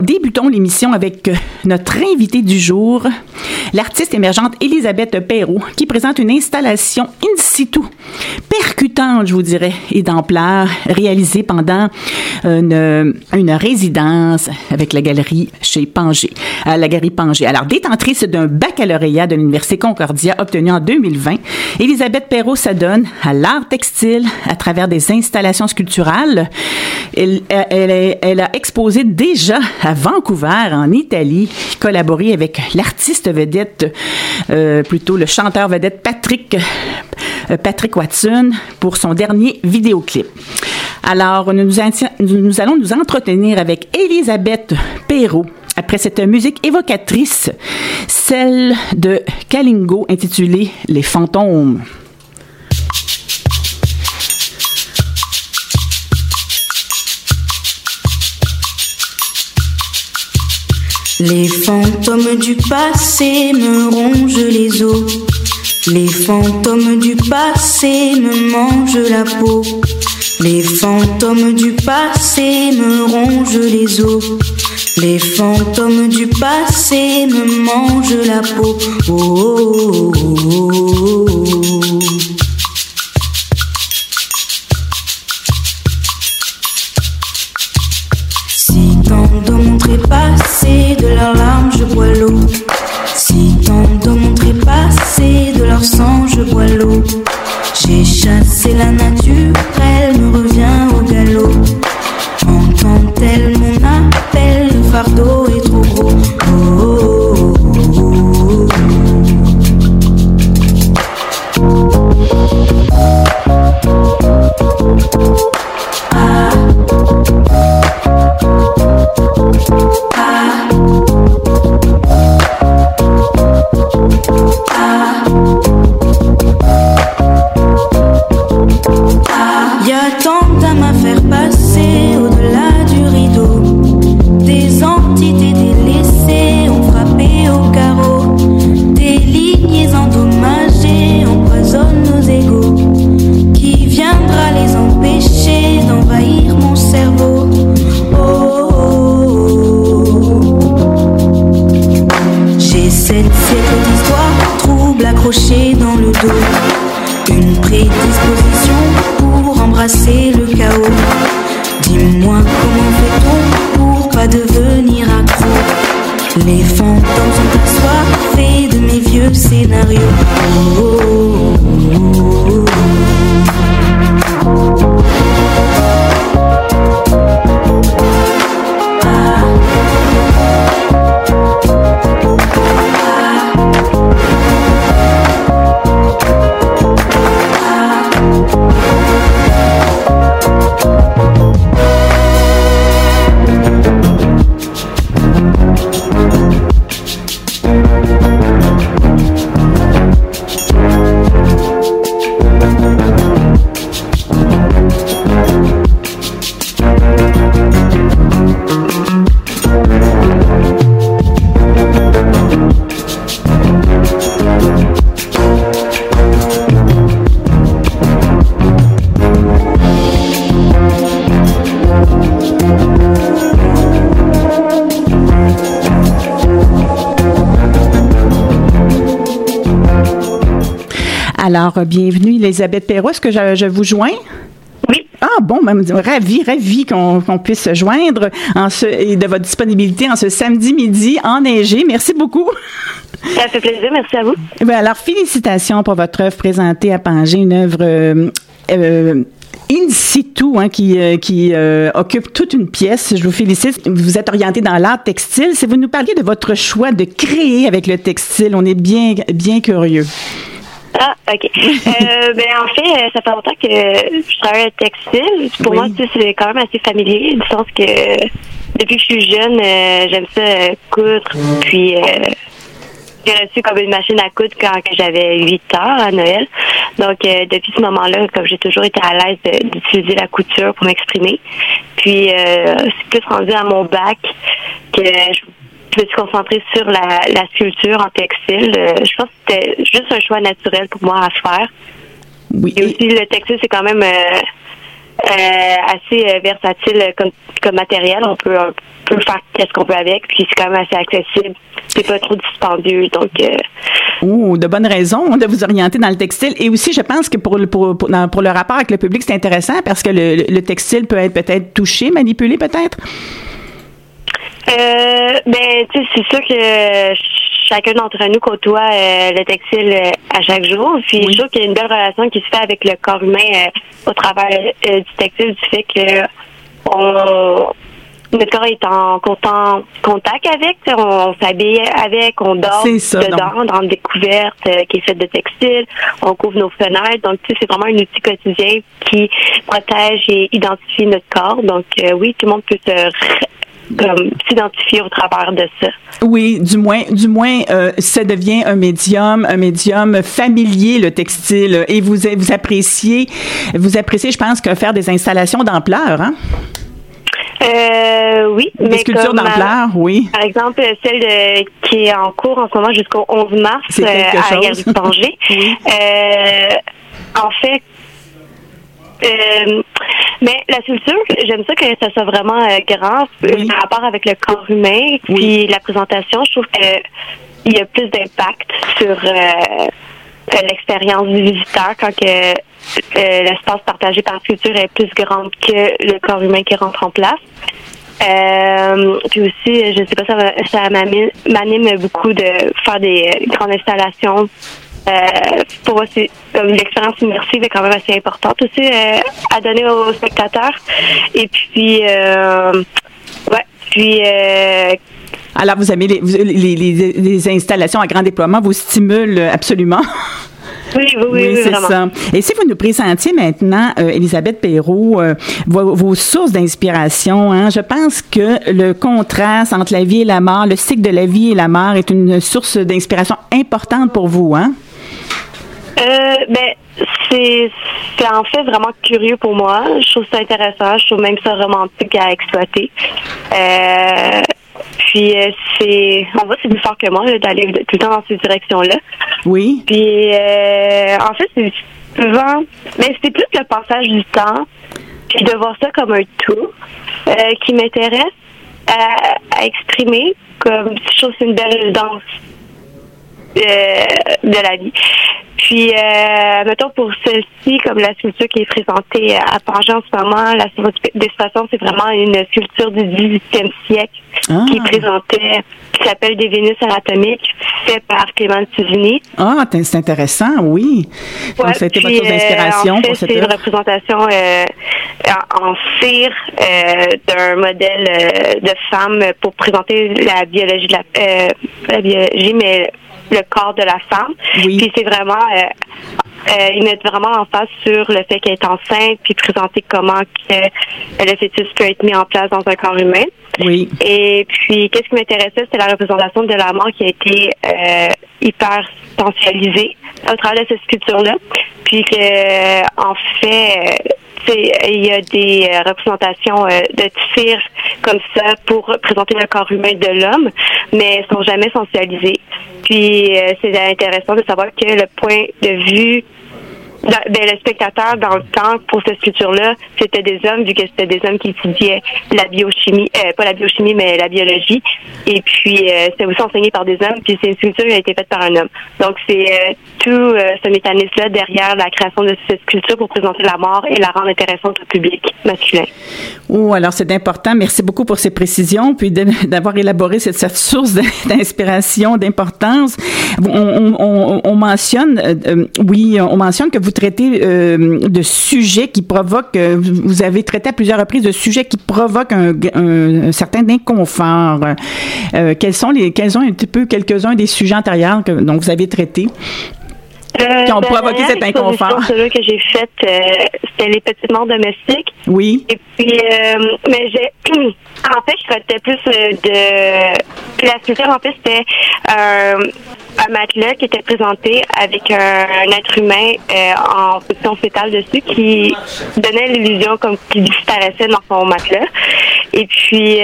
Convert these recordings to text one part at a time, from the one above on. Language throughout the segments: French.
Débutons l'émission avec euh, notre invitée du jour, l'artiste émergente Elisabeth Perrault, qui présente une installation in situ, percutante, je vous dirais, et d'ampleur, réalisée pendant une, une, résidence avec la galerie chez Pangé, à la galerie Pangé. Alors, détentrice d'un baccalauréat de l'Université Concordia obtenu en 2020, Elisabeth Perrault s'adonne à l'art textile à travers des installations sculpturales. Elle, elle, elle a exposé déjà à à Vancouver, en Italie, collaboré avec l'artiste vedette, euh, plutôt le chanteur vedette Patrick, euh, Patrick Watson pour son dernier vidéoclip. Alors, nous, allons nous entretenir avec Elisabeth Perrault, après cette musique évocatrice, celle de Kalingo intitulée Les fantômes. Les fantômes du passé me rongent les os. Les fantômes du passé me mangent la peau. Les fantômes du passé me rongent les os. Les fantômes du passé me mangent la peau. oh, oh, oh, oh. de leurs larmes, je bois l'eau. Si tant de montrer passer de leur sang, je bois l'eau. J'ai chassé la nature, une prédisposition pour embrasser le chaos. Dis-moi comment fait-on pour pas devenir accro? Les fantômes sont assoiffés de mes vieux scénarios. Oh, oh, oh, oh, oh. Alors, bienvenue, Elisabeth Perrault. Est-ce que je, vous joins? Oui. Ah bon, même ravi, ravi qu'on puisse se joindre en ce, et de votre disponibilité en ce samedi midi enneigé. Merci beaucoup. Ça fait plaisir, merci à vous. Eh alors, félicitations pour votre œuvre présentée à Pangé, une œuvre euh, euh, in situ hein, qui, euh, qui occupe toute une pièce. Je vous félicite. Vous êtes orienté dans l'art textile. Si vous nous parliez de votre choix de créer avec le textile, on est bien, bien curieux. Ah, OK. euh, ben, en fait, euh, ça fait longtemps que je travaille à textile. Pour moi, c'est quand même assez familier, du sens que depuis que je suis jeune, euh, j'aime ça euh, coudre. Puis, j'ai reçu comme une machine à coudre quand j'avais 8 ans à Noël. Donc, depuis ce moment-là, comme j'ai toujours été à l'aise d'utiliser la couture pour m'exprimer. Puis, c'est plus rendu à mon bac que je je me suis concentrée sur la, sculpture en textile. Euh, je pense que c'était juste un choix naturel pour moi à faire. Oui. Et aussi, le textile, c'est quand même euh, assez versatile comme, comme matériel. On peut, faire qu'est-ce qu'on peut avec, puis c'est quand même assez accessible. C'est pas trop dispendieux, donc. Ouh, de bonnes raisons de vous orienter dans le textile. Et aussi, je pense que pour le, pour, pour, pour le rapport avec le public, c'est intéressant parce que le, le textile peut être peut-être touché, manipulé peut-être? Euh, ben, tu sais, c'est sûr que chacun d'entre nous côtoie euh, le textile euh, à chaque jour. Puis je trouve qu'il y a une belle relation qui se fait avec le corps humain au travers du textile, du fait que on, notre corps est en constant contact avec, on, s'habille avec, on dort dedans, dans une découverte qui est faite de textile, on couvre nos fenêtres. Donc, tu sais, c'est vraiment un outil quotidien qui protège et identifie notre corps. Donc, oui, tout le monde peut se comme s'identifier au travers de ça. Oui, du moins, du moins, euh, ça devient un médium, un médium familier le textile. Et vous, vous appréciez, vous appréciez, je pense, que faire des installations d'ampleur, hein? Euh, oui. Des sculptures d'ampleur, oui. Par exemple, celle de, qui est en cours en ce moment jusqu'au 11 mars euh, à la du Tanger. oui. euh, en fait, euh, mais la sculpture, j'aime ça que ça soit vraiment euh, grand, oui. par rapport avec le corps humain. Puis la présentation, je trouve qu'il y a plus d'impact sur euh, l'expérience du visiteur quand que l'espace partagé par la sculpture est plus grand que le corps humain qui rentre en place. puis aussi, je sais pas, ça, ça m'anime beaucoup de faire des grandes installations euh, pour moi, c'est comme l'expérience immersive est quand même assez importante aussi euh, à donner aux spectateurs. Et puis, euh, ouais, puis. alors, vous avez les, les, les, les, installations à grand déploiement vous stimulent absolument? Oui, oui, oui, oui c'est ça. Et si vous nous présentiez maintenant, euh, Elisabeth Perrault, vos, vos, sources d'inspiration, hein, je pense que le contraste entre la vie et la mort, le cycle de la vie et la mort est une source d'inspiration importante pour vous, hein? Euh, ben, c'est, c'est en fait vraiment curieux pour moi. Je trouve ça intéressant. Je trouve même ça romantique à exploiter. Euh, puis euh, c'est, on voit c'est plus fort que moi d'aller tout le temps dans ces directions-là. Oui. Puis euh, en fait c'est souvent, mais c'est plus le passage du temps, puis de voir ça comme un tout qui m'intéresse à, à, exprimer. Comme je trouve que c'est une belle danse euh, de la vie. Puis, euh, mettons pour celle-ci, comme la sculpture qui est présentée à Pangé en ce moment, la façon, c'est vraiment une sculpture du 18e siècle ah. qui présentait, qui s'appelle Des Vénus anatomiques, fait par Clément Tuzini. Ah, c'est intéressant, oui. Ouais, c'était votre source d'inspiration euh, pour cette C'est une représentation euh, en cire euh, d'un modèle de femme pour présenter la biologie de la, la biologie, mais le corps de la femme. Puis c'est vraiment, euh, euh, ils mettent vraiment en face sur le fait qu'elle est enceinte, puis présenter comment que le fœtus peut être mis en place dans un corps humain. Oui. Et puis, qu'est-ce qui m'intéressait, c'était la représentation de la mort qui a été euh, hyper sensualisée au travers de cette sculpture-là. Puis que, en fait, il y a des euh, représentations euh, de tir comme ça pour représenter le corps humain de l'homme, mais elles sont jamais sensualisées. Puis euh, c'est intéressant de savoir que le point de vue le spectateur, dans le temps, pour cette sculpture-là, c'était des hommes, vu que c'était des hommes qui étudiaient la biochimie, euh, pas la biochimie, mais la biologie. Et puis, euh, c'était aussi enseigné par des hommes, puis c'est une sculpture qui a été faite par un homme. Donc, c'est euh, tout ce mécanisme-là derrière la création de cette sculpture pour présenter la mort et la rendre intéressante au public masculin. Oh, alors c'est important. Merci beaucoup pour ces précisions, puis d'avoir élaboré cette, source d'inspiration, d'importance. On, on, on, on mentionne, oui, on mentionne que vous traitez euh, de sujets qui provoquent, euh, vous avez traité à plusieurs reprises de sujets qui provoquent un, certain inconfort. Euh, quels sont les, quels ont un petit peu quelques-uns des sujets antérieurs que, dont vous avez traités? Euh, qui ont provoqué cet inconfort. Celui que j'ai fait, euh, c'était les petites morts domestiques. Oui. Et puis, euh, mais j'ai, en fait, je traitais plus de, la sculpture, en fait, c'était un matelas qui était présenté avec un, être humain en position fétale dessus qui donnait l'illusion comme qu'il disparaissait dans son matelas. Et puis,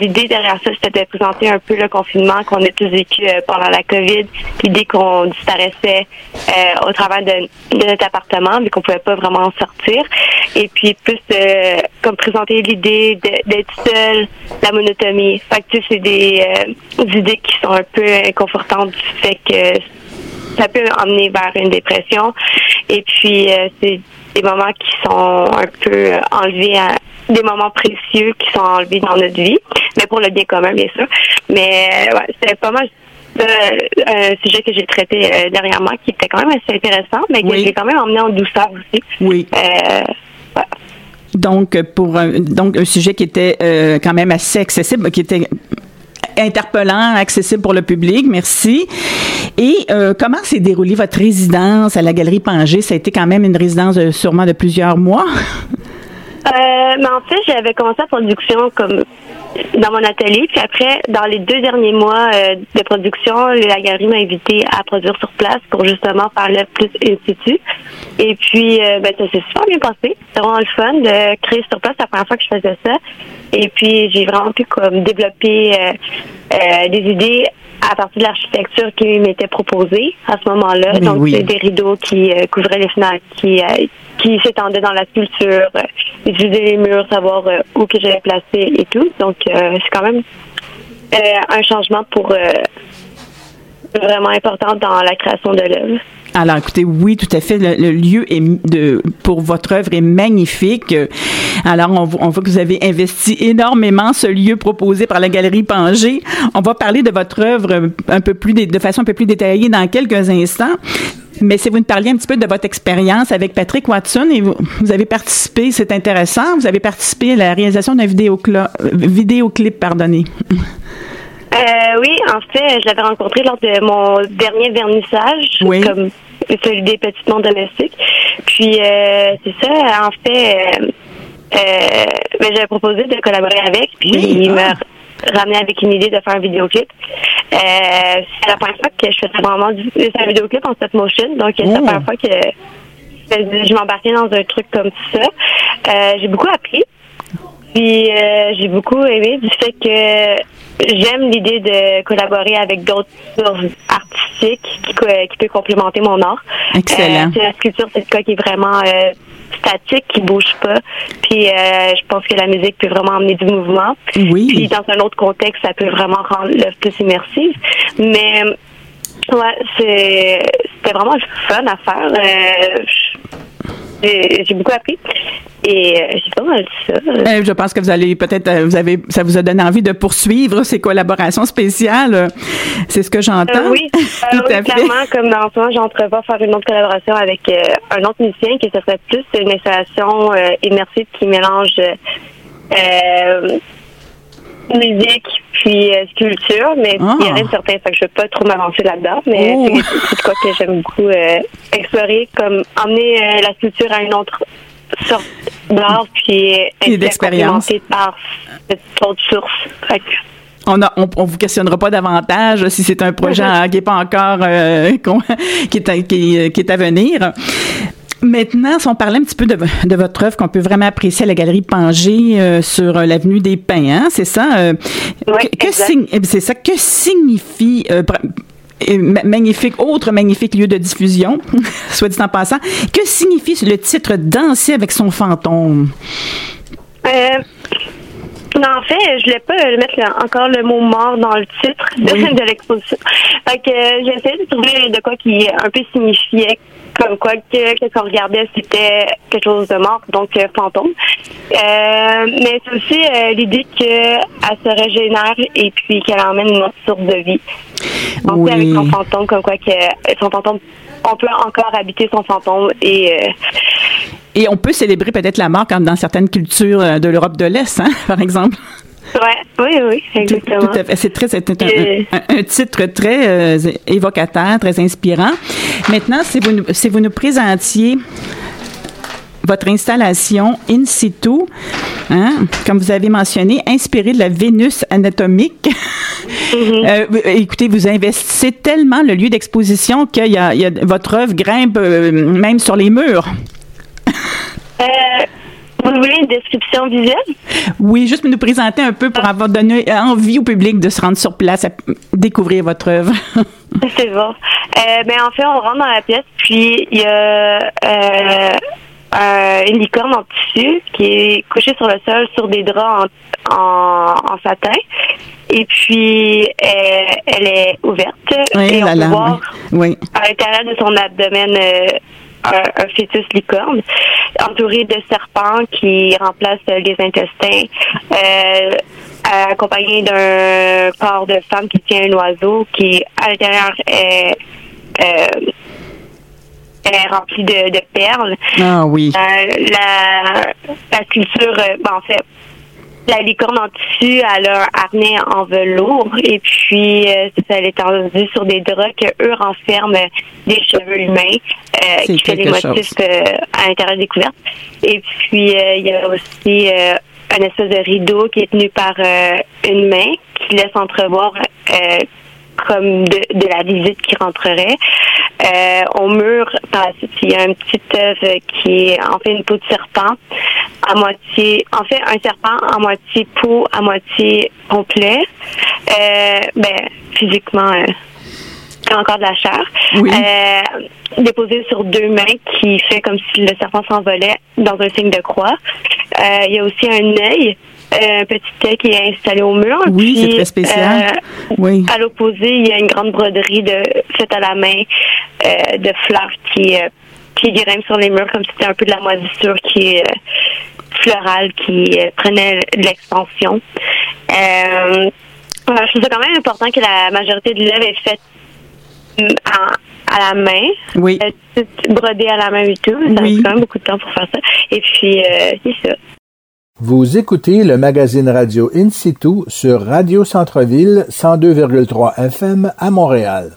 l'idée derrière ça, c'était de présenter un peu le confinement qu'on a tous vécu pendant la COVID, l'idée qu'on disparaissait euh, au travers de, de, notre appartement, vu qu'on pouvait pas vraiment en sortir. et puis plus euh, comme présenter l'idée d'être seul, la monotomie. Fait que c'est euh, des idées qui sont un peu inconfortantes du fait que ça peut emmener vers une dépression. Et puis, euh, c'est des moments qui sont un peu enlevés à des moments précieux qui sont enlevés dans notre vie, mais pour le bien commun, bien sûr. Mais ouais, c'était pas mal un sujet que j'ai traité euh, dernièrement qui était quand même assez intéressant, mais que j'ai quand même emmené en douceur aussi. Oui. Euh, donc, pour un, donc un sujet qui était euh, quand même assez accessible, qui était interpellant, accessible pour le public. Merci. Et comment s'est déroulée votre résidence à la Galerie Pangé? Ça a été quand même une résidence sûrement de plusieurs mois. Euh, mais en fait, j'avais commencé la production comme dans mon atelier. Puis après, dans les deux derniers mois euh, de production, la galerie m'a invité à produire sur place pour justement faire le plus in situ. Et puis, euh, ben, ça s'est super bien passé. C'était vraiment le fun de créer sur place. la première fois que je faisais ça. Et puis, j'ai vraiment pu comme développer des idées à partir de l'architecture qui m'était proposée à ce moment-là. Donc, oui. des rideaux qui couvraient les fenêtres, qui qui s'étendait dans la sculpture, euh, utiliser les murs, savoir euh, où que j'allais placer et tout. Donc, euh, c'est quand même un changement pour vraiment important dans la création de l'œuvre. Alors, écoutez, oui, tout à fait. Le, lieu est de, pour votre œuvre est magnifique. Alors, on, on, voit que vous avez investi énormément ce lieu proposé par la Galerie Pangé. On va parler de votre œuvre un peu plus de façon un peu plus détaillée dans quelques instants. Mais si vous nous parliez un petit peu de votre expérience avec Patrick Watson et vous, avez participé, c'est intéressant, vous avez participé à la réalisation d'un vidéoclip, pardonnez. Euh, oui, en fait, je l'avais rencontré lors de mon dernier vernissage, oui. comme celui des petits mondes domestiques. Puis euh, c'est ça, en fait, euh, euh ben, j'avais proposé de collaborer avec, puis il m'a ramené avec une idée de faire un vidéoclip. Euh, c'est la première fois que je faisais vraiment du, un vidéoclip en stop motion, donc c'est la oh. première fois que je m'embarquais dans un truc comme ça. Euh, j'ai beaucoup appris. Puis euh, j'ai beaucoup aimé du fait que j'aime l'idée de collaborer avec d'autres artistiques qui, qui peut complémenter mon art. Excellent. la sculpture, c'est le cas qui est vraiment statique qui bouge pas. Puis euh, je pense que la musique peut vraiment amener du mouvement. Oui. Puis dans un autre contexte, ça peut vraiment rendre l'œuvre plus immersive. Mais ouais, c'est c'était vraiment fun à faire. Euh, j'ai beaucoup appris. Et euh, j'ai pas mal ça. Euh, je pense que vous allez peut-être, euh, vous avez, ça vous a donné envie de poursuivre ces collaborations spéciales. C'est ce que j'entends. oui, Tout à clairement, comme dans ce moment, j'entrevois faire une autre collaboration avec un autre musicien qui serait plus une installation immersive qui mélange musique puis sculpture, mais il y a rien de certain, fait que je veux pas trop m'avancer là-dedans, mais oh. c'est quoi que j'aime beaucoup explorer, comme emmener la sculpture à une autre sorte d'art puis et d'expérience par cette autre source. on, a, on, vous questionnera pas davantage si c'est un projet qui n'est pas encore euh, qui, est, qui, est à venir. Maintenant, si on parlait un petit peu de, de votre œuvre qu'on peut vraiment apprécier à la galerie Pangé euh, sur l'avenue des Pins, hein, c'est ça? Euh, oui, que, c'est ça. Que signifie magnifique, autre magnifique lieu de diffusion, soit dit en passant. Que signifie le titre Danser avec son fantôme? Euh, en fait, je voulais pas mettre encore le mot mort dans le titre de, l'exposition. Fait que euh, j'ai essayé de trouver de quoi qui un peu signifiait comme quoi que ce qu'on regardait c'était quelque chose de mort, donc euh, fantôme. Euh, mais c'est aussi euh, l'idée qu'elle se régénère et puis qu'elle emmène une autre source de vie. Donc oui. avec son fantôme, comme quoi que son fantôme, on peut encore habiter son fantôme et et on peut célébrer peut-être la mort comme dans certaines cultures de l'Europe de l'Est, hein, par exemple. Oui, oui, exactement. Tout. C'est très, c'est un, un, titre très euh, évocateur, très inspirant. Maintenant, si vous, si vous nous présentiez votre installation in situ, hein, comme vous avez mentionné, inspirée de la Vénus anatomique. Mm-hmm. euh, écoutez, vous investissez tellement le lieu d'exposition qu'il y, y a, votre œuvre grimpe euh, même sur les murs. Euh, vous voulez une description visuelle? Oui, juste nous présenter un peu pour avoir donné envie au public de se rendre sur place à découvrir votre œuvre. C'est bon. Euh, ben, en fait, on rentre dans la pièce, puis il y a euh, une licorne en tissu qui est couchée sur le sol sur des draps en, en, satin. Et puis, elle est ouverte. et on peut voir oui. à l'intérieur de son abdomen un, fœtus licorne, entouré de serpents qui remplacent les intestins, euh, accompagné d'un corps de femme qui tient un oiseau qui, à l'intérieur, est, euh, est rempli de, perles. Ah oui. Euh, la, la sculpture, ben, en fait, la licorne en elle a un harnais en velours et puis euh, elle est tendue sur des draps que eux renferment des cheveux humains euh, qui fait les motifs euh, à l'intérieur des couvertes. Et puis il y a aussi un espèce de rideau qui est tenu par une main qui laisse entrevoir comme de, de, la visite qui rentrerait. Euh, au mur, par il y a une petite œuvre qui est en fait une peau de serpent, à moitié, en fait un serpent à moitié peau, à moitié complet. Euh, ben physiquement. Euh, encore de la chair, euh, déposé sur deux mains qui fait comme si le serpent s'envolait dans un signe de croix. Euh, il y a aussi un œil un petit œil qui est installé au mur. Oui, c'est très spécial. Euh, oui. À l'opposé, il y a une grande broderie de, faite à la main euh, de fleurs qui, euh, qui grimpent sur les murs comme si c'était un peu de la moisissure qui est florale qui prenait de l'expansion. je trouve ça quand même important que la majorité de l'œuvre est faite mm, à la main. Oui. Brodée à la main et tout. Ça oui. quand même beaucoup de temps pour faire ça. Et puis, c'est ça. Vous écoutez le magazine radio In situ sur Radio Centre-Ville 102,3 FM à Montréal.